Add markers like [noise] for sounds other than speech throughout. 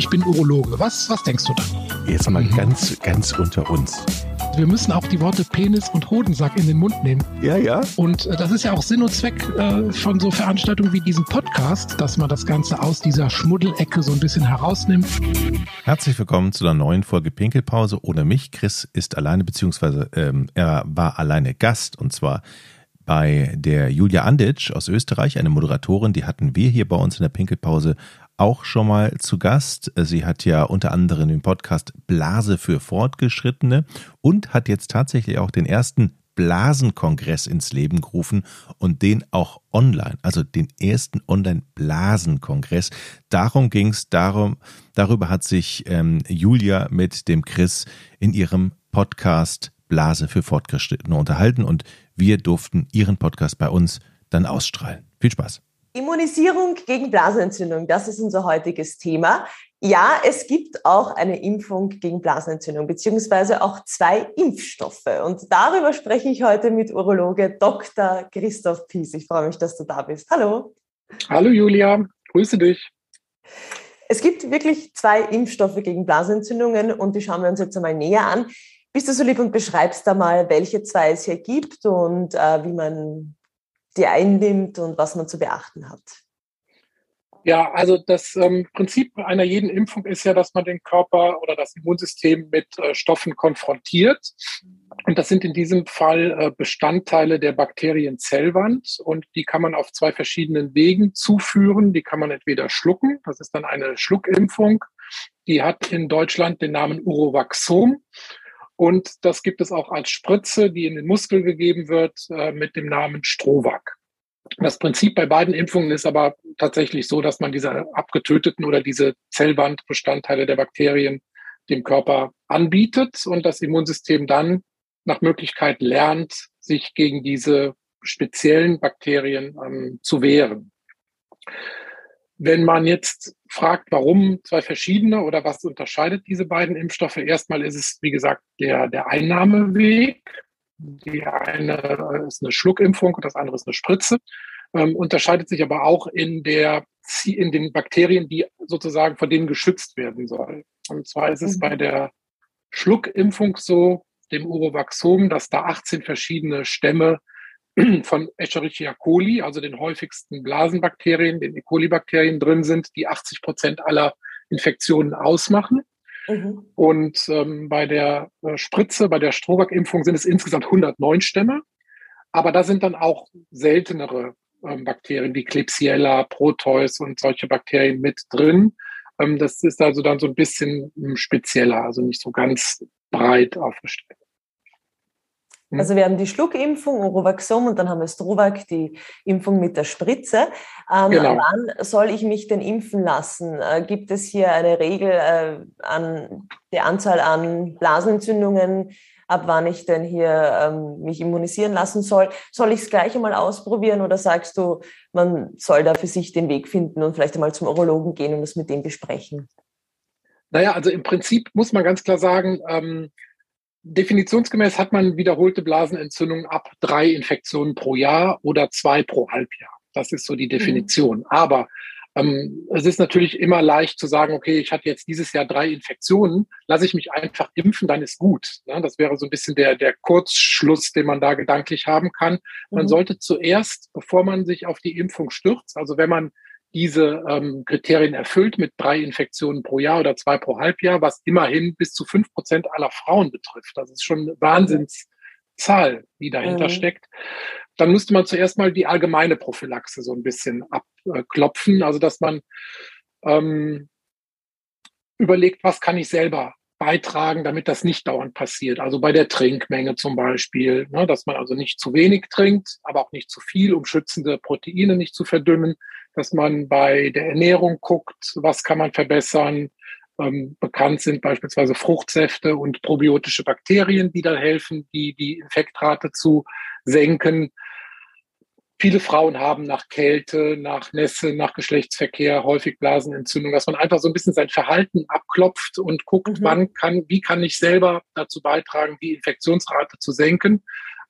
ich bin Urologe. Was, was denkst du da? Jetzt mal ganz, ganz unter uns. Wir müssen auch die Worte Penis und Hodensack in den Mund nehmen. Ja, ja. Und äh, das ist ja auch Sinn und Zweck äh, von so Veranstaltungen wie diesem Podcast, dass man das Ganze aus dieser Schmuddelecke so ein bisschen herausnimmt. Herzlich willkommen zu einer neuen Folge Pinkelpause ohne mich. Chris ist alleine, beziehungsweise ähm, er war alleine Gast und zwar bei der Julia Anditsch aus Österreich, eine Moderatorin, die hatten wir hier bei uns in der Pinkelpause auch schon mal zu Gast. Sie hat ja unter anderem den Podcast Blase für Fortgeschrittene und hat jetzt tatsächlich auch den ersten Blasenkongress ins Leben gerufen und den auch online, also den ersten Online-Blasenkongress. Darum ging es, darum, darüber hat sich ähm, Julia mit dem Chris in ihrem Podcast Blase für Fortgeschrittene unterhalten und wir durften ihren Podcast bei uns dann ausstrahlen. Viel Spaß! Immunisierung gegen Blasenentzündung, das ist unser heutiges Thema. Ja, es gibt auch eine Impfung gegen Blasenentzündung, beziehungsweise auch zwei Impfstoffe. Und darüber spreche ich heute mit Urologe Dr. Christoph Pies. Ich freue mich, dass du da bist. Hallo. Hallo Julia, grüße dich. Es gibt wirklich zwei Impfstoffe gegen Blasenentzündungen und die schauen wir uns jetzt einmal näher an. Bist du so lieb und beschreibst da mal, welche zwei es hier gibt und äh, wie man die einnimmt und was man zu beachten hat? Ja, also das ähm, Prinzip einer jeden Impfung ist ja, dass man den Körper oder das Immunsystem mit äh, Stoffen konfrontiert. Und das sind in diesem Fall äh, Bestandteile der Bakterienzellwand und die kann man auf zwei verschiedenen Wegen zuführen. Die kann man entweder schlucken, das ist dann eine Schluckimpfung. Die hat in Deutschland den Namen Urovaxom. Und das gibt es auch als Spritze, die in den Muskel gegeben wird, äh, mit dem Namen Strovac. Das Prinzip bei beiden Impfungen ist aber tatsächlich so, dass man diese abgetöteten oder diese Zellwandbestandteile der Bakterien dem Körper anbietet und das Immunsystem dann nach Möglichkeit lernt, sich gegen diese speziellen Bakterien ähm, zu wehren. Wenn man jetzt fragt, warum zwei verschiedene oder was unterscheidet diese beiden Impfstoffe, erstmal ist es, wie gesagt, der, der Einnahmeweg. Die eine ist eine Schluckimpfung und das andere ist eine Spritze. Ähm, unterscheidet sich aber auch in der in den Bakterien, die sozusagen von denen geschützt werden sollen. Und zwar ist es mhm. bei der Schluckimpfung so, dem Urovaxom, dass da 18 verschiedene Stämme [clears throat] von Escherichia coli, also den häufigsten Blasenbakterien, den E. coli-Bakterien drin sind, die 80 Prozent aller Infektionen ausmachen. Mhm. Und ähm, bei der äh, Spritze, bei der Strohback-Impfung sind es insgesamt 109 Stämme. Aber da sind dann auch seltenere ähm, Bakterien wie Klebsiella, Proteus und solche Bakterien mit drin. Ähm, das ist also dann so ein bisschen ähm, spezieller, also nicht so ganz breit aufgestellt. Mhm. Also wir haben die Schluckimpfung, Orovaxom und dann haben wir Strovac, die Impfung mit der Spritze. Ähm, genau. Wann soll ich mich denn impfen lassen? Äh, gibt es hier eine Regel äh, an der Anzahl an Blasenentzündungen, ab wann ich denn hier ähm, mich immunisieren lassen soll? Soll ich es gleich einmal ausprobieren oder sagst du, man soll da für sich den Weg finden und vielleicht einmal zum Urologen gehen und das mit dem besprechen? Naja, also im Prinzip muss man ganz klar sagen, ähm, Definitionsgemäß hat man wiederholte Blasenentzündungen ab drei Infektionen pro Jahr oder zwei pro Halbjahr. Das ist so die mhm. Definition. Mhm. Aber ähm, es ist natürlich immer leicht zu sagen, okay, ich hatte jetzt dieses Jahr drei Infektionen, lasse ich mich einfach impfen, dann ist gut. Ja, das wäre so ein bisschen der, der Kurzschluss, den man da gedanklich haben kann. Man mhm. sollte zuerst, bevor man sich auf die Impfung stürzt, also wenn man diese ähm, Kriterien erfüllt mit drei Infektionen pro Jahr oder zwei pro Halbjahr, was immerhin bis zu fünf Prozent aller Frauen betrifft. Das ist schon eine Wahnsinnszahl, die dahinter mhm. steckt. Dann müsste man zuerst mal die allgemeine Prophylaxe so ein bisschen abklopfen, also dass man ähm, überlegt, was kann ich selber beitragen, damit das nicht dauernd passiert. Also bei der Trinkmenge zum Beispiel, ne, dass man also nicht zu wenig trinkt, aber auch nicht zu viel, um schützende Proteine nicht zu verdünnen dass man bei der Ernährung guckt, was kann man verbessern. Ähm, bekannt sind beispielsweise Fruchtsäfte und probiotische Bakterien, die da helfen, die, die Infektrate zu senken. Viele Frauen haben nach Kälte, nach Nässe, nach Geschlechtsverkehr häufig Blasenentzündung, dass man einfach so ein bisschen sein Verhalten abklopft und guckt, mhm. wann kann, wie kann ich selber dazu beitragen, die Infektionsrate zu senken,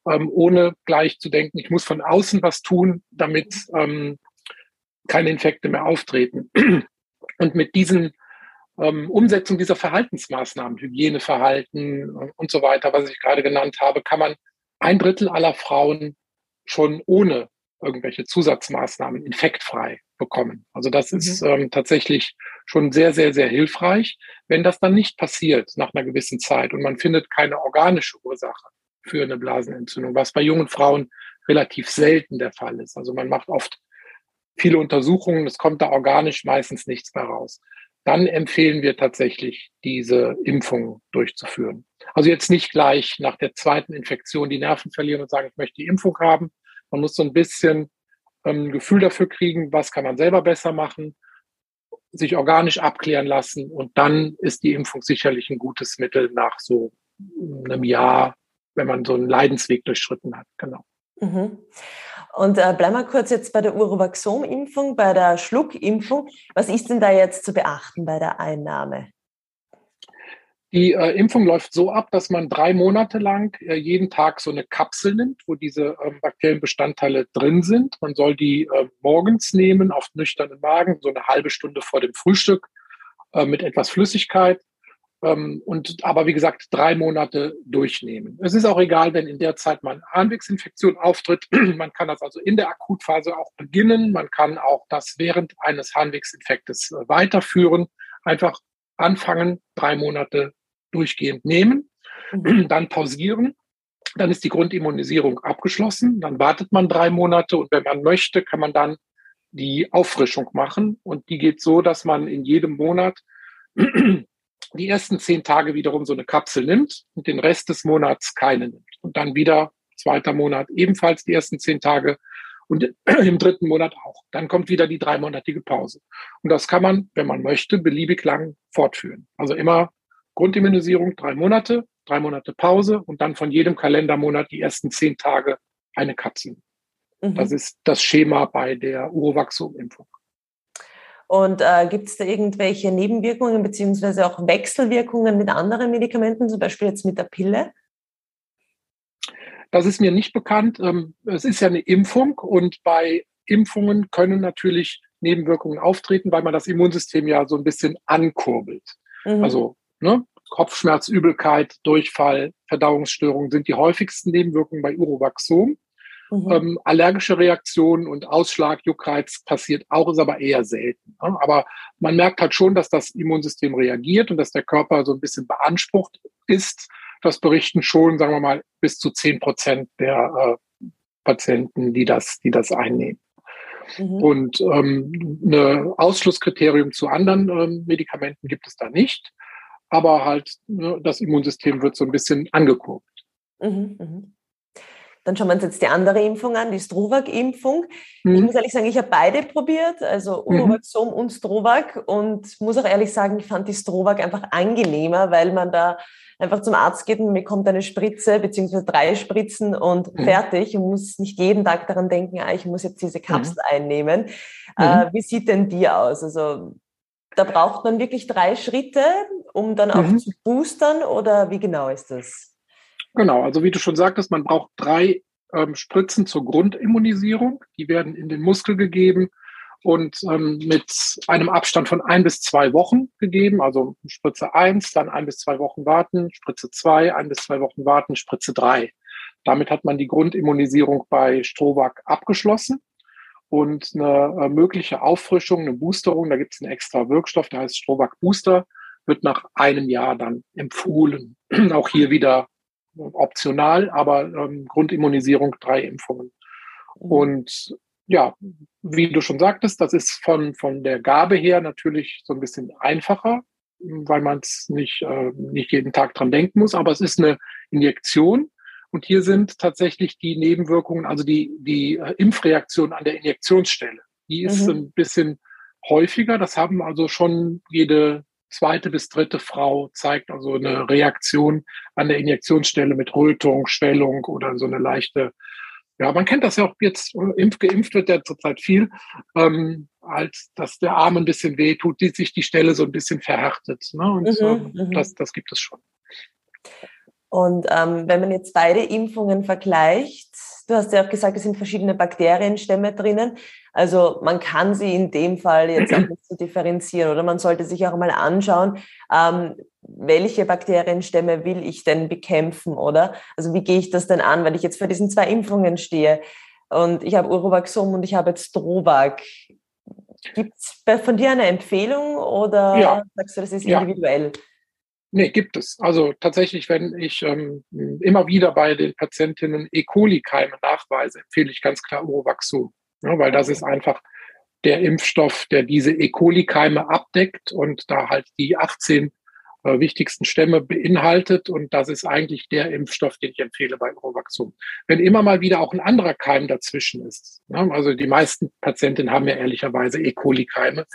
ähm, ohne gleich zu denken, ich muss von außen was tun, damit ähm, keine Infekte mehr auftreten. [clears throat] Und mit diesen ähm, Umsetzung dieser Verhaltensmaßnahmen, Hygieneverhalten und so weiter, was ich gerade genannt habe, kann man ein Drittel aller Frauen schon ohne irgendwelche Zusatzmaßnahmen infektfrei bekommen. Also das mhm. ist ähm, tatsächlich schon sehr, sehr, sehr hilfreich. Wenn das dann nicht passiert nach einer gewissen Zeit und man findet keine organische Ursache für eine Blasenentzündung, was bei jungen Frauen relativ selten der Fall ist. Also man macht oft viele Untersuchungen, es kommt da organisch meistens nichts mehr raus. Dann empfehlen wir tatsächlich, diese Impfung durchzuführen. Also jetzt nicht gleich nach der zweiten Infektion die Nerven verlieren und sagen, ich möchte die Impfung haben. Man muss so ein bisschen ähm, ein Gefühl dafür kriegen, was kann man selber besser machen, sich organisch abklären lassen und dann ist die Impfung sicherlich ein gutes Mittel nach so einem Jahr, wenn man so einen Leidensweg durchschritten hat. Genau. Mhm. Und äh, bleiben wir kurz jetzt bei der Urovaxom-Impfung, bei der Schluckimpfung. Was ist denn da jetzt zu beachten bei der Einnahme? Die äh, Impfung läuft so ab, dass man drei Monate lang äh, jeden Tag so eine Kapsel nimmt, wo diese äh, Bakterienbestandteile drin sind. Man soll die äh, morgens nehmen, auf nüchternen Magen, so eine halbe Stunde vor dem Frühstück äh, mit etwas Flüssigkeit. Ähm, und aber wie gesagt, drei Monate durchnehmen. Es ist auch egal, wenn in der Zeit eine Harnwegsinfektion auftritt. [clears throat] man kann das also in der Akutphase auch beginnen. Man kann auch das während eines Harnwegsinfektes äh, weiterführen. Einfach anfangen, drei Monate durchgehend nehmen, mhm. dann pausieren, dann ist die Grundimmunisierung abgeschlossen, dann wartet man drei Monate und wenn man möchte, kann man dann die Auffrischung machen und die geht so, dass man in jedem Monat die ersten zehn Tage wiederum so eine Kapsel nimmt und den Rest des Monats keine nimmt und dann wieder zweiter Monat ebenfalls die ersten zehn Tage und [clears throat] im dritten Monat auch. Dann kommt wieder die dreimonatige Pause. Und das kann man, wenn man möchte, beliebig lang fortführen. Also immer Grundimmunisierung drei Monate, drei Monate Pause und dann von jedem Kalendermonat die ersten zehn Tage eine Kapsel. Mhm. Das ist das Schema bei der Urovaxum-Impfung. Und äh, gibt es da irgendwelche Nebenwirkungen beziehungsweise auch Wechselwirkungen mit anderen Medikamenten, zum Beispiel jetzt mit der Pille? Das ist mir nicht bekannt. Ähm, es ist ja eine Impfung und bei Impfungen können natürlich Nebenwirkungen auftreten, weil man das Immunsystem ja so ein bisschen ankurbelt. Mhm. Also ne, Kopfschmerz, Übelkeit, Durchfall, Verdauungsstörungen sind die häufigsten Nebenwirkungen bei Urovaxom. Mhm. Ähm, allergische Reaktionen und Ausschlag, Juckreiz passiert auch, ist aber eher selten. Ne? Aber man merkt halt schon, dass das Immunsystem reagiert und dass der Körper so ein bisschen beansprucht ist. Das berichten schon, sagen wir mal, bis zu zehn Prozent der äh, Patienten, die das, die das einnehmen. Mhm. Und ähm, ein Ausschlusskriterium zu anderen ähm, Medikamenten gibt es da nicht aber halt ne, das Immunsystem wird so ein bisschen angekurbelt. Mhm, mhm. Dann schauen wir uns jetzt die andere Impfung an, die Strovac-Impfung. Mhm. Ich muss ehrlich sagen, ich habe beide probiert, also Urovaxom mhm. und Strovac und muss auch ehrlich sagen, ich fand die Strovac einfach angenehmer, weil man da einfach zum Arzt geht und bekommt eine Spritze beziehungsweise drei Spritzen und mhm. fertig und muss nicht jeden Tag daran denken, ah, ich muss jetzt diese Kapsel mhm. einnehmen. Äh, wie sieht denn die aus? Also da braucht man wirklich drei Schritte, um dann auch mhm. zu boostern oder wie genau ist das? Genau, also wie du schon sagtest, man braucht drei ähm, Spritzen zur Grundimmunisierung. Die werden in den Muskel gegeben und ähm, mit einem Abstand von ein bis zwei Wochen gegeben. Also Spritze eins, dann ein bis zwei Wochen warten, Spritze zwei, ein bis zwei Wochen warten, Spritze drei. Damit hat man die Grundimmunisierung bei Strovac abgeschlossen und eine äh, mögliche Auffrischung, eine Boosterung, da gibt es einen extra Wirkstoff, der heißt Strovac Booster, wird nach einem Jahr dann empfohlen. [clears throat] Auch hier wieder optional, aber ähm, Grundimmunisierung, drei Impfungen. Mhm. Und ja, wie du schon sagtest, das ist von, von der Gabe her natürlich so ein bisschen einfacher, weil man es nicht, äh, nicht jeden Tag dran denken muss, aber es ist eine Injektion und hier sind tatsächlich die Nebenwirkungen, also die, die äh, Impfreaktion an der Injektionsstelle. Die ist mhm. ein bisschen häufiger. Das haben also schon jede zweite bis dritte Frau zeigt also eine Reaktion an der Injektionsstelle mit Rötung, Schwellung oder so eine leichte, ja, man kennt das ja auch jetzt, impf, geimpft wird ja zurzeit viel, ähm, als dass der Arm ein bisschen weh tut, die sich die Stelle so ein bisschen verhärtet. Ne? Und mhm, ähm, mhm. das, das gibt es schon. Und ähm, wenn man jetzt beide Impfungen vergleicht, du hast ja auch gesagt, es sind verschiedene Bakterienstämme drinnen. Also man kann sie in dem Fall jetzt auch nicht so differenzieren oder man sollte sich auch mal anschauen, ähm, welche Bakterienstämme will ich denn bekämpfen oder? Also wie gehe ich das denn an, wenn ich jetzt vor diesen zwei Impfungen stehe und ich habe Urovaxum und ich habe jetzt Drovac. Gibt es von dir eine Empfehlung oder ja. sagst du, das ist individuell? Ja. Nee, gibt es. Also tatsächlich, wenn ich ähm, immer wieder bei den Patientinnen E. coli-Keime nachweise, empfehle ich ganz klar Urovaxum, ja, weil das ist einfach der Impfstoff, der diese E. coli-Keime abdeckt und da halt die 18 äh, wichtigsten Stämme beinhaltet. Und das ist eigentlich der Impfstoff, den ich empfehle bei Urovaxum. Wenn immer mal wieder auch ein anderer Keim dazwischen ist. Ja, also die meisten Patientinnen haben ja ehrlicherweise E. coli-Keime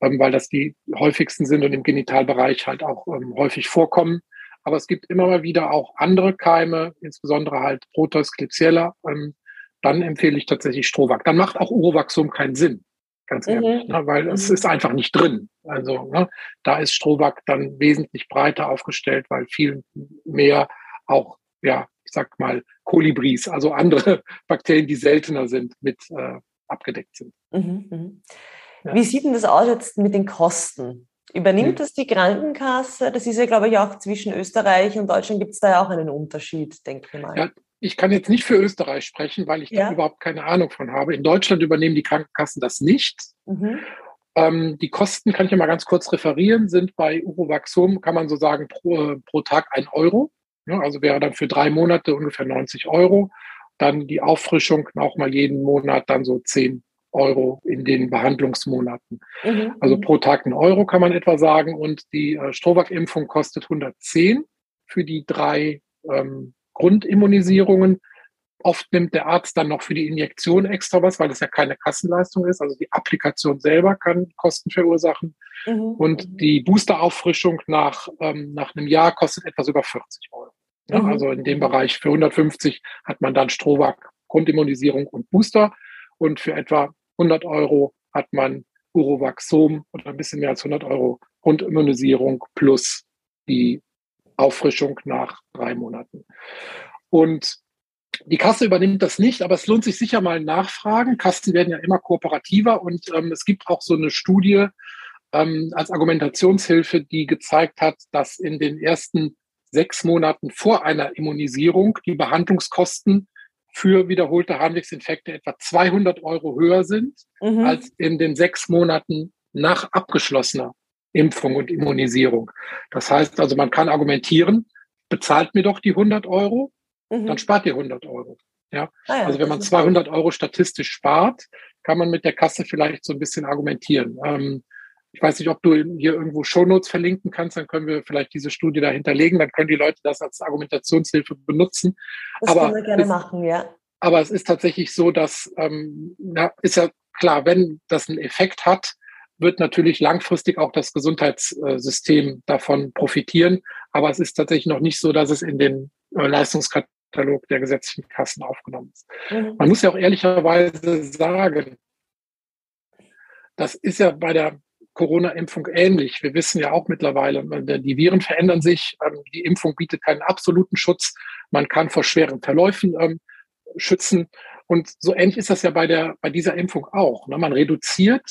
ähm, weil das die häufigsten sind und im Genitalbereich halt auch ähm, häufig vorkommen. Aber es gibt immer mal wieder auch andere Keime, insbesondere halt Proteus klebsiella. Ähm, dann empfehle ich tatsächlich Strohwachs. Dann macht auch Urovaxum keinen Sinn, ganz mhm. ehrlich, ne, weil es mhm. ist einfach nicht drin. Also ne, da ist Strohwachs dann wesentlich breiter aufgestellt, weil viel mehr auch, ja, ich sag mal, Kolibris, also andere [laughs] Bakterien, die seltener sind, mit äh, abgedeckt sind. Mhm. Wie sieht denn das aus jetzt mit den Kosten? Übernimmt das die Krankenkasse? Das ist ja, glaube ich, auch zwischen Österreich und Deutschland gibt es da ja auch einen Unterschied, denke ich mal. Ja, ich kann jetzt nicht für Österreich sprechen, weil ich ja. da überhaupt keine Ahnung von habe. In Deutschland übernehmen die Krankenkassen das nicht. Mhm. Ähm, die Kosten, kann ich ja mal ganz kurz referieren, sind bei Urovaxum, kann man so sagen, pro, pro Tag ein Euro. Ja, also wäre dann für drei Monate ungefähr 90 Euro. Dann die Auffrischung auch mal jeden Monat dann so 10 Euro in den Behandlungsmonaten. Mhm. Also pro Tag ein Euro kann man etwa sagen. Und die äh, Strohwach-Impfung kostet 110 für die drei ähm, Grundimmunisierungen. Oft nimmt der Arzt dann noch für die Injektion extra was, weil das ja keine Kassenleistung ist. Also die Applikation selber kann Kosten verursachen. Mhm. Und die Boosterauffrischung nach, ähm, nach einem Jahr kostet etwas über 40 Euro. Ja, mhm. Also in dem Bereich für 150 hat man dann Strohwach, Grundimmunisierung und Booster. Und für etwa 100 Euro hat man Urovaxom oder ein bisschen mehr als 100 Euro Grundimmunisierung plus die Auffrischung nach drei Monaten. Und die Kasse übernimmt das nicht, aber es lohnt sich sicher mal nachfragen. Kassen werden ja immer kooperativer und ähm, es gibt auch so eine Studie ähm, als Argumentationshilfe, die gezeigt hat, dass in den ersten sechs Monaten vor einer Immunisierung die Behandlungskosten für wiederholte Harnwegsinfekte etwa 200 Euro höher sind mhm. als in den sechs Monaten nach abgeschlossener Impfung und Immunisierung. Das heißt also, man kann argumentieren, bezahlt mir doch die 100 Euro, mhm. dann spart ihr 100 Euro. Ja? Ah ja also wenn man 200 Euro statistisch spart, kann man mit der Kasse vielleicht so ein bisschen argumentieren. Ähm, ich weiß nicht, ob du hier irgendwo Shownotes verlinken kannst, dann können wir vielleicht diese Studie da hinterlegen, dann können die Leute das als Argumentationshilfe benutzen. Das aber können wir gerne es, machen, ja. Aber es ist tatsächlich so, dass, ähm, na, ist ja klar, wenn das einen Effekt hat, wird natürlich langfristig auch das Gesundheitssystem davon profitieren. Aber es ist tatsächlich noch nicht so, dass es in den äh, Leistungskatalog der gesetzlichen Kassen aufgenommen ist. Mhm. Man muss ja auch ehrlicherweise sagen, das ist ja bei der Corona-Impfung ähnlich. Wir wissen ja auch mittlerweile, die Viren verändern sich. Ähm, die Impfung bietet keinen absoluten Schutz. Man kann vor schweren Verläufen ähm, schützen. Und so ähnlich ist das ja bei der, bei dieser Impfung auch. Ne? Man reduziert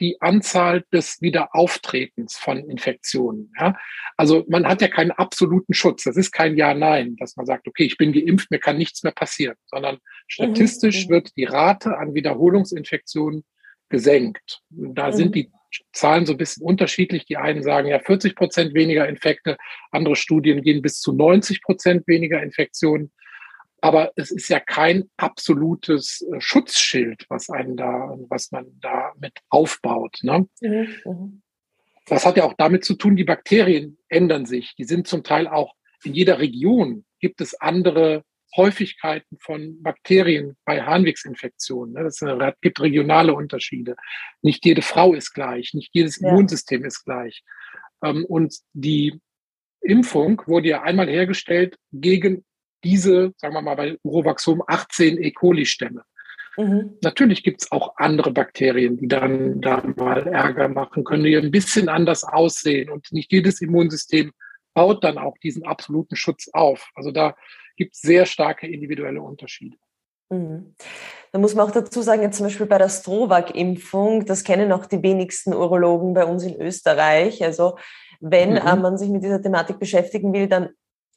die Anzahl des Wiederauftretens von Infektionen. Ja? Also man hat ja keinen absoluten Schutz. Das ist kein Ja-Nein, dass man sagt, okay, ich bin geimpft, mir kann nichts mehr passieren, sondern statistisch mhm. wird die Rate an Wiederholungsinfektionen gesenkt. Da mhm. sind die Zahlen so ein bisschen unterschiedlich. Die einen sagen ja 40 Prozent weniger Infekte, andere Studien gehen bis zu 90 Prozent weniger Infektionen. Aber es ist ja kein absolutes äh, Schutzschild, was einen da, was man da mit aufbaut. Ne? Mhm, mhm. Das hat ja auch damit zu tun, die Bakterien ändern sich. Die sind zum Teil auch in jeder Region gibt es andere Häufigkeiten von Bakterien bei Harnwegsinfektionen. Ne? Es gibt regionale Unterschiede. Nicht jede Frau ist gleich, nicht jedes ja. Immunsystem ist gleich. Ähm, und die Impfung wurde ja einmal hergestellt gegen diese, sagen wir mal bei Urovaxum, 18 E. coli-Stämme. Mhm. Natürlich gibt es auch andere Bakterien, die dann da mal Ärger machen können, die ein bisschen anders aussehen. Und nicht jedes Immunsystem baut dann auch diesen absoluten Schutz auf. Also da gibt es sehr starke individuelle Unterschiede. Mhm. Da muss man auch dazu sagen, jetzt zum Beispiel bei der Strovac-Impfung, das kennen auch die wenigsten Urologen bei uns in Österreich. Also wenn mhm. äh, man sich mit dieser Thematik beschäftigen will, dann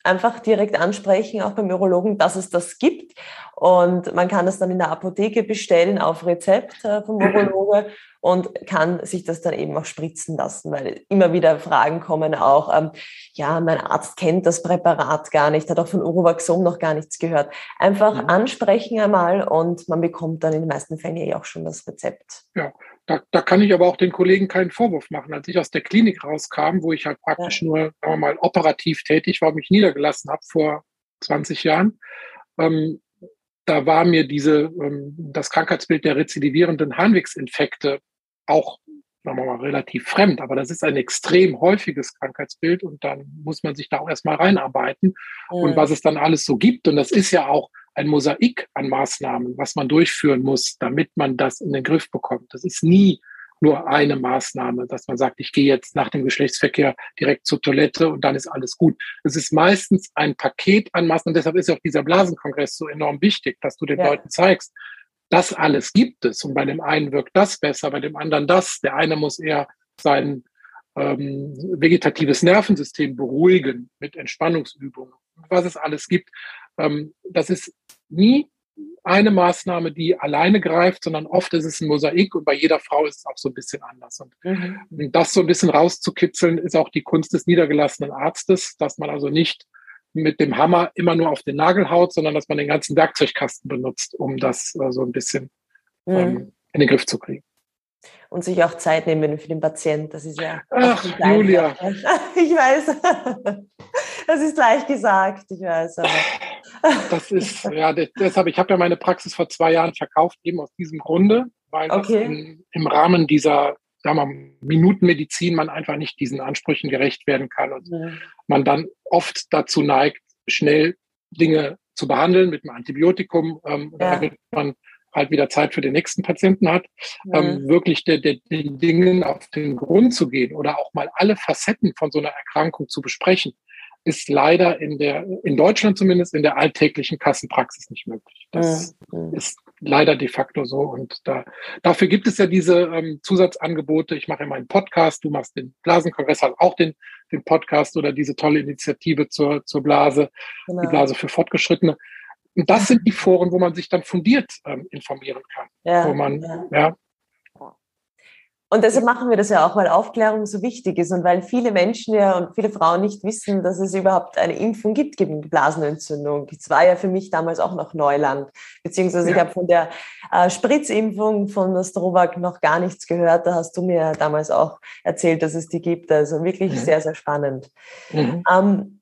einfach direkt ansprechen, auch beim Urologen, dass es das gibt. Und man kann das dann in der Apotheke bestellen auf Rezept äh, vom Urologe und kann sich das dann eben auch spritzen lassen, weil immer wieder Fragen kommen auch, ähm, ja, mein Arzt kennt das Präparat gar nicht, hat auch von Urovaxom noch gar nichts gehört. Einfach ja. ansprechen einmal und man bekommt dann in den meisten Fällen ja auch schon das Rezept. Ja, da, da kann ich aber auch den Kollegen keinen Vorwurf machen. Als ich aus der Klinik rauskam, wo ich halt praktisch nur, sagen wir mal, operativ tätig war, mich niedergelassen habe vor 20 Jahren, ähm, da war mir diese, ähm, das Krankheitsbild der rezidivierenden Harnwegsinfekte auch sagen wir mal, relativ fremd, aber das ist ein extrem häufiges Krankheitsbild und dann muss man sich da auch erstmal reinarbeiten. Mhm. Und was es dann alles so gibt, und das ist ja auch ein Mosaik an Maßnahmen, was man durchführen muss, damit man das in den Griff bekommt. Das ist nie nur eine Maßnahme, dass man sagt, ich gehe jetzt nach dem Geschlechtsverkehr direkt zur Toilette und dann ist alles gut. Es ist meistens ein Paket an Maßnahmen. Deshalb ist auch dieser Blasenkongress so enorm wichtig, dass du den ja. Leuten zeigst, das alles gibt es. Und bei dem einen wirkt das besser, bei dem anderen das. Der eine muss eher sein ähm, vegetatives Nervensystem beruhigen mit Entspannungsübungen. Was es alles gibt, ähm, das ist nie eine Maßnahme, die alleine greift, sondern oft ist es ein Mosaik und bei jeder Frau ist es auch so ein bisschen anders. Und mhm. das so ein bisschen rauszukitzeln, ist auch die Kunst des niedergelassenen Arztes, dass man also nicht mit dem Hammer immer nur auf den Nagel haut, sondern dass man den ganzen Werkzeugkasten benutzt, um das äh, so ein bisschen mhm. ähm, in den Griff zu kriegen. Und sich auch Zeit nehmen für den Patienten. Das ist ja. Ach, Julia. [laughs] Ich weiß. Das ist leicht gesagt, ich weiß. Aber. Das ist, ja, deshalb, ich habe ja meine Praxis vor zwei Jahren verkauft, eben aus diesem Grunde, weil okay. in, im Rahmen dieser sagen wir, Minutenmedizin man einfach nicht diesen Ansprüchen gerecht werden kann und ja. man dann oft dazu neigt, schnell Dinge zu behandeln mit einem Antibiotikum, ähm, ja. damit man halt wieder Zeit für den nächsten Patienten hat, ja. ähm, wirklich der, der, den Dingen auf den Grund zu gehen oder auch mal alle Facetten von so einer Erkrankung zu besprechen ist leider in der, in Deutschland zumindest in der alltäglichen Kassenpraxis nicht möglich. Das mhm. ist leider de facto so. Und da, dafür gibt es ja diese ähm, Zusatzangebote. Ich mache immer einen Podcast, du machst den Blasenkongress, halt auch den, den Podcast oder diese tolle Initiative zur, zur Blase, genau. die Blase für Fortgeschrittene. Und das sind die Foren, wo man sich dann fundiert ähm, informieren kann. Ja, wo man, ja. ja und deshalb machen wir das ja auch, weil Aufklärung so wichtig ist und weil viele Menschen ja und viele Frauen nicht wissen, dass es überhaupt eine Impfung gibt gegen Blasenentzündung. Das war ja für mich damals auch noch Neuland. Beziehungsweise ja. ich habe von der äh, Spritzimpfung von der Strobak noch gar nichts gehört. Da hast du mir damals auch erzählt, dass es die gibt. Also wirklich mhm. sehr, sehr spannend. Mhm. Ähm,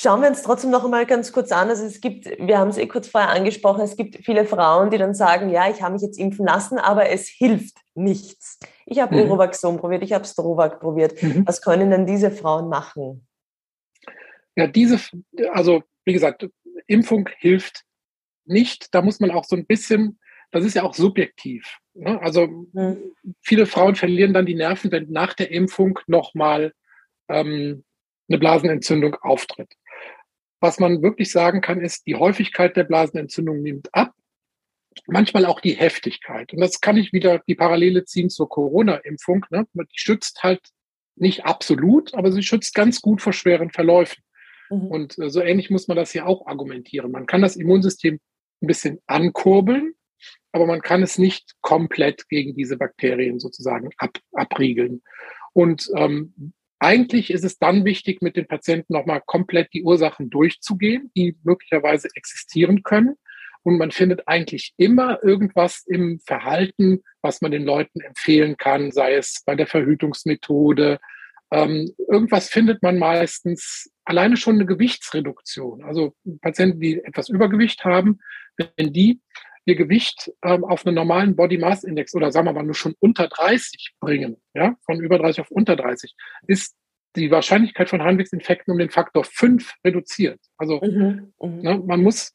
Schauen wir uns trotzdem noch einmal ganz kurz an. Also es gibt, wir haben es eh kurz vorher angesprochen, es gibt viele Frauen, die dann sagen, ja, ich habe mich jetzt impfen lassen, aber es hilft nichts. Ich habe mhm. Urovaxon probiert, ich habe Strovac probiert. Mhm. Was können denn diese Frauen machen? Ja, diese, also wie gesagt, Impfung hilft nicht. Da muss man auch so ein bisschen, das ist ja auch subjektiv. Ne? Also mhm. viele Frauen verlieren dann die Nerven, wenn nach der Impfung nochmal ähm, eine Blasenentzündung auftritt. Was man wirklich sagen kann, ist, die Häufigkeit der Blasenentzündung nimmt ab, manchmal auch die Heftigkeit. Und das kann ich wieder die Parallele ziehen zur Corona-Impfung. Ne? Die schützt halt nicht absolut, aber sie schützt ganz gut vor schweren Verläufen. Mhm. Und äh, so ähnlich muss man das hier auch argumentieren. Man kann das Immunsystem ein bisschen ankurbeln, aber man kann es nicht komplett gegen diese Bakterien sozusagen ab, abriegeln. Und ähm, eigentlich ist es dann wichtig, mit den Patienten nochmal komplett die Ursachen durchzugehen, die möglicherweise existieren können. Und man findet eigentlich immer irgendwas im Verhalten, was man den Leuten empfehlen kann, sei es bei der Verhütungsmethode. Ähm, irgendwas findet man meistens alleine schon eine Gewichtsreduktion. Also Patienten, die etwas Übergewicht haben, wenn die ihr Gewicht ähm, auf einen normalen Body Mass Index oder sagen wir mal nur schon unter 30 bringen, ja, von über 30 auf unter 30, ist die Wahrscheinlichkeit von Harnwegsinfekten um den Faktor 5 reduziert. Also mhm, mhm, ne, man muss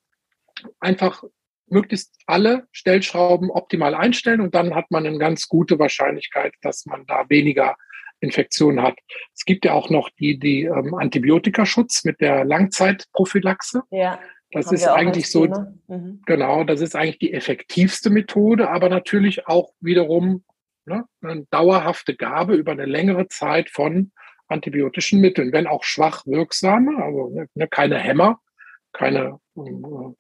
einfach möglichst alle Stellschrauben optimal einstellen und dann hat man eine ganz gute Wahrscheinlichkeit, dass man da weniger Infektionen hat. Es gibt ja auch noch die, die ähm, Antibiotikaschutz mit der Langzeitprophylaxe. Ja Das ist eigentlich so, mhm. genau, das ist eigentlich die effektivste Methode, aber natürlich auch wiederum ne, eine dauerhafte Gabe über eine längere Zeit von antibiotischen Mitteln, wenn auch schwach wirksame, also ne keine Hämmer, keine äh,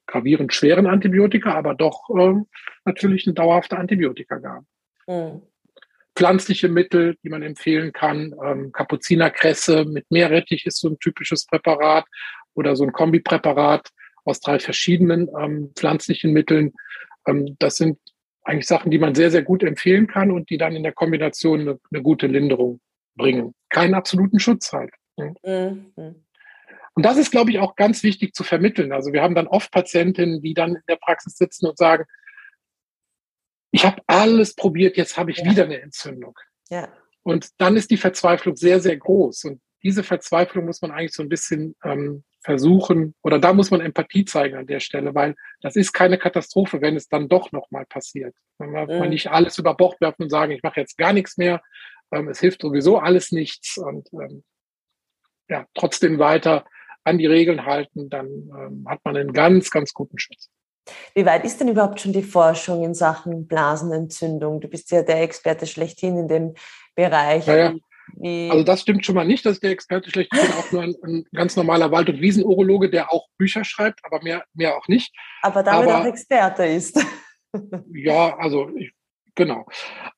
gravierend schweren Antibiotika, aber doch äh, natürlich eine dauerhafte Antibiotikagabe. Mhm. Pflanzliche Mittel, die man empfehlen kann, ähm, Kapuzinerkresse mit Meerrettich ist so ein typisches Präparat oder so ein Kombipräparat aus drei verschiedenen ähm, pflanzlichen Mitteln. Ähm, das sind eigentlich Sachen, die man sehr, sehr gut empfehlen kann und die dann in der Kombination eine, eine gute Linderung bringen. Keinen absoluten Schutz halt. Mhm. Und das ist, glaube ich, auch ganz wichtig zu vermitteln. Also wir haben dann oft Patientinnen, die dann in der Praxis sitzen und sagen, ich habe alles probiert, jetzt habe ich ja. wieder eine Entzündung. Ja. Und dann ist die Verzweiflung sehr, sehr groß. Und diese Verzweiflung muss man eigentlich so ein bisschen ähm, versuchen, oder da muss man Empathie zeigen an der Stelle, weil das ist keine Katastrophe, wenn es dann doch nochmal passiert. Wenn man, mhm. nicht alles über Bord werfen und sagen, ich mache jetzt gar nichts mehr, ähm, es hilft sowieso alles nichts und ähm, ja, trotzdem weiter an die Regeln halten, dann ähm, hat man einen ganz, ganz guten Schutz. Wie weit ist denn überhaupt schon die Forschung in Sachen Blasenentzündung? Du bist ja der Experte schlechthin in dem Bereich. Naja, also das stimmt schon mal nicht, dass der Experte schlechthin auch nur ein, ein, ganz normaler Wald- und Wiesenurologe, der auch Bücher schreibt, aber mehr, mehr auch nicht. Aber damit aber, auch Experte ist. [laughs] ja, also ich, genau.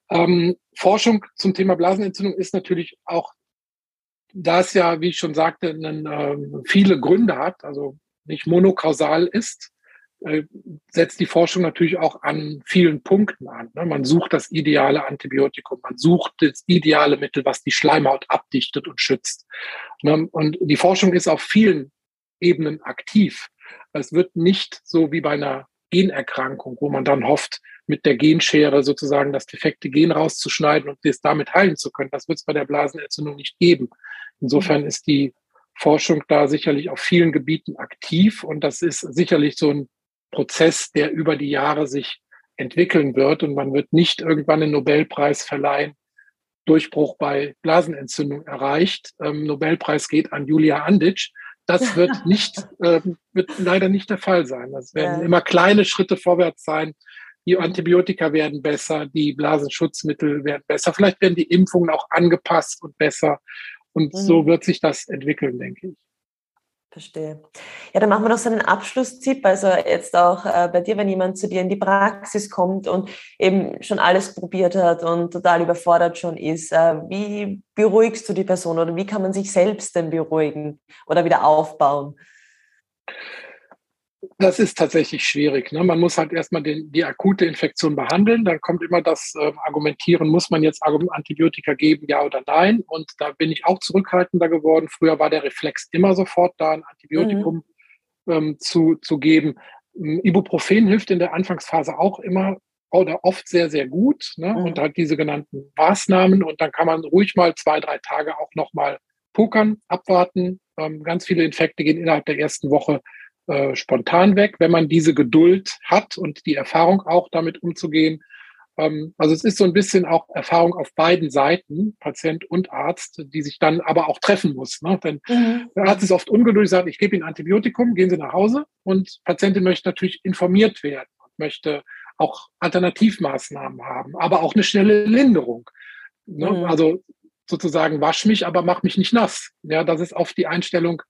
Ähm, Forschung zum Thema Blasenentzündung ist natürlich auch, da es ja, wie ich schon sagte, einen, ähm, viele Gründe hat, also nicht monokausal ist, äh, setzt die Forschung natürlich auch an vielen Punkten an. Ne? Man sucht das ideale Antibiotikum, man sucht das ideale Mittel, was die Schleimhaut abdichtet und schützt. Ne? Und die Forschung ist auf vielen Ebenen aktiv. Es wird nicht so wie bei einer Generkrankung, wo man dann hofft, mit der Genschere sozusagen das defekte Gen rauszuschneiden und das damit heilen zu können. Das wird es bei der Blasenentzündung nicht geben. Insofern ist die Forschung da sicherlich auf vielen Gebieten aktiv und das ist sicherlich so ein Prozess, der über die Jahre sich entwickeln wird und man wird nicht irgendwann einen Nobelpreis verleihen. Durchbruch bei Blasenentzündung erreicht. Ähm, Nobelpreis geht an Julia Anditsch. Das [laughs] wird nicht, ähm, wird leider nicht der Fall sein. Das werden ja. immer kleine Schritte vorwärts sein. Die Antibiotika werden besser, die Blasenschutzmittel werden besser. Vielleicht werden die Impfungen auch angepasst und besser. Und mhm. so wird sich das entwickeln, denke ich. Verstehe. Ja, dann machen wir noch so einen Abschlusstipp. Also jetzt auch äh, bei dir, wenn jemand zu dir in die Praxis kommt und eben schon alles probiert hat und total überfordert schon ist, äh, wie beruhigst du die Person oder wie kann man sich selbst denn beruhigen oder wieder aufbauen? Das ist tatsächlich schwierig. Ne? Man muss halt erstmal den, die akute Infektion behandeln. Dann kommt immer das äh, Argumentieren, muss man jetzt Antibiotika geben, ja oder nein? Und da bin ich auch zurückhaltender geworden. Früher war der Reflex immer sofort da, ein Antibiotikum mhm. ähm, zu, zu geben. Ähm, Ibuprofen hilft in der Anfangsphase auch immer oder oft sehr, sehr gut ne? Mhm. und hat diese genannten Maßnahmen. Und dann kann man ruhig mal zwei, drei Tage auch nochmal pokern, abwarten. Ähm, ganz viele Infekte gehen innerhalb der ersten Woche äh, spontan weg, wenn man diese Geduld hat und die Erfahrung auch damit umzugehen. Ähm, also es ist so ein bisschen auch Erfahrung auf beiden Seiten, Patient und Arzt, die sich dann aber auch treffen muss. Ne? Denn mhm. der Arzt ist oft ungeduldig, sagt, ich gebe Ihnen Antibiotikum, gehen Sie nach Hause und Patientin möchte natürlich informiert werden und möchte auch Alternativmaßnahmen haben, aber auch eine schnelle Linderung. Ne? Mhm. Also sozusagen wasch mich, aber mach mich nicht nass. Ja, das ist oft die Einstellung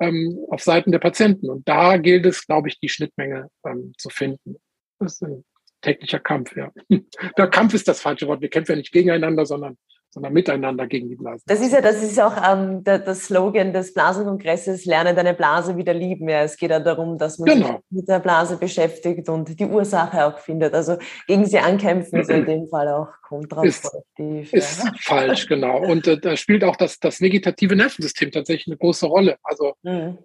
ähm, auf Seiten der Patienten. Und da gilt es, glaube ich, die Schnittmenge ähm, zu finden. Das ist ein täglicher Kampf, ja. [laughs] Der Kampf ist das falsche Wort. Wir kämpfen ja nicht gegeneinander, sondern sondern miteinander gegen die Blasen. Das ist ja, das ist auch ähm, der, der, Slogan des Blasenkongresses, lerne deine Blase wieder lieben. Ja, es geht ja darum, dass man genau. sich mit der Blase beschäftigt und die Ursache auch findet. Also gegen sie ankämpfen ist in dem Fall auch kontraproduktiv. Ist, ja. falsch, genau. Und äh, da spielt auch das, das vegetative Nervensystem tatsächlich eine große Rolle. Also mhm.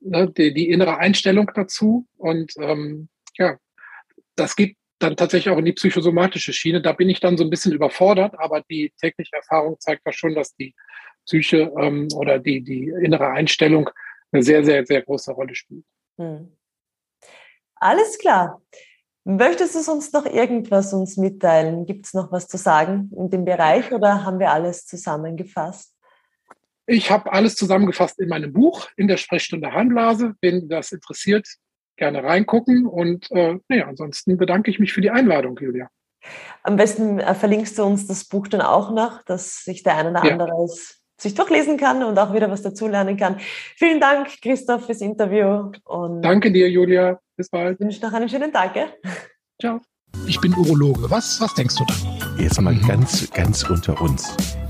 ne, die, die, innere Einstellung dazu und ähm, ja, das geht dann tatsächlich auch in die psychosomatische Schiene. Da bin ich dann so ein bisschen überfordert, aber die tägliche Erfahrung zeigt da schon, dass die Psyche ähm, oder die, die innere Einstellung eine sehr, sehr, sehr große Rolle spielt. Hm. Alles klar. Möchtest du sonst noch irgendwas uns mitteilen? Gibt es noch was zu sagen in dem Bereich oder haben wir alles zusammengefasst? Ich habe alles zusammengefasst in meinem Buch, in der Sprechstunde Harnblase. Wenn das interessiert, gerne reingucken. Und äh, naja, ansonsten bedanke ich mich für die Einladung, Julia. Am besten äh, verlinkst du uns das Buch dann auch noch, dass sich der eine oder ja. andere sich durchlesen kann und auch wieder was dazulernen kann. Vielen Dank, Christoph, fürs Interview. Und Danke dir, Julia. Bis bald. Ich wünsche noch einen schönen Tag. Gell? Ciao. Ich bin Urologe. Was, was denkst du da? Jetzt mal mhm. ganz, ganz unter uns.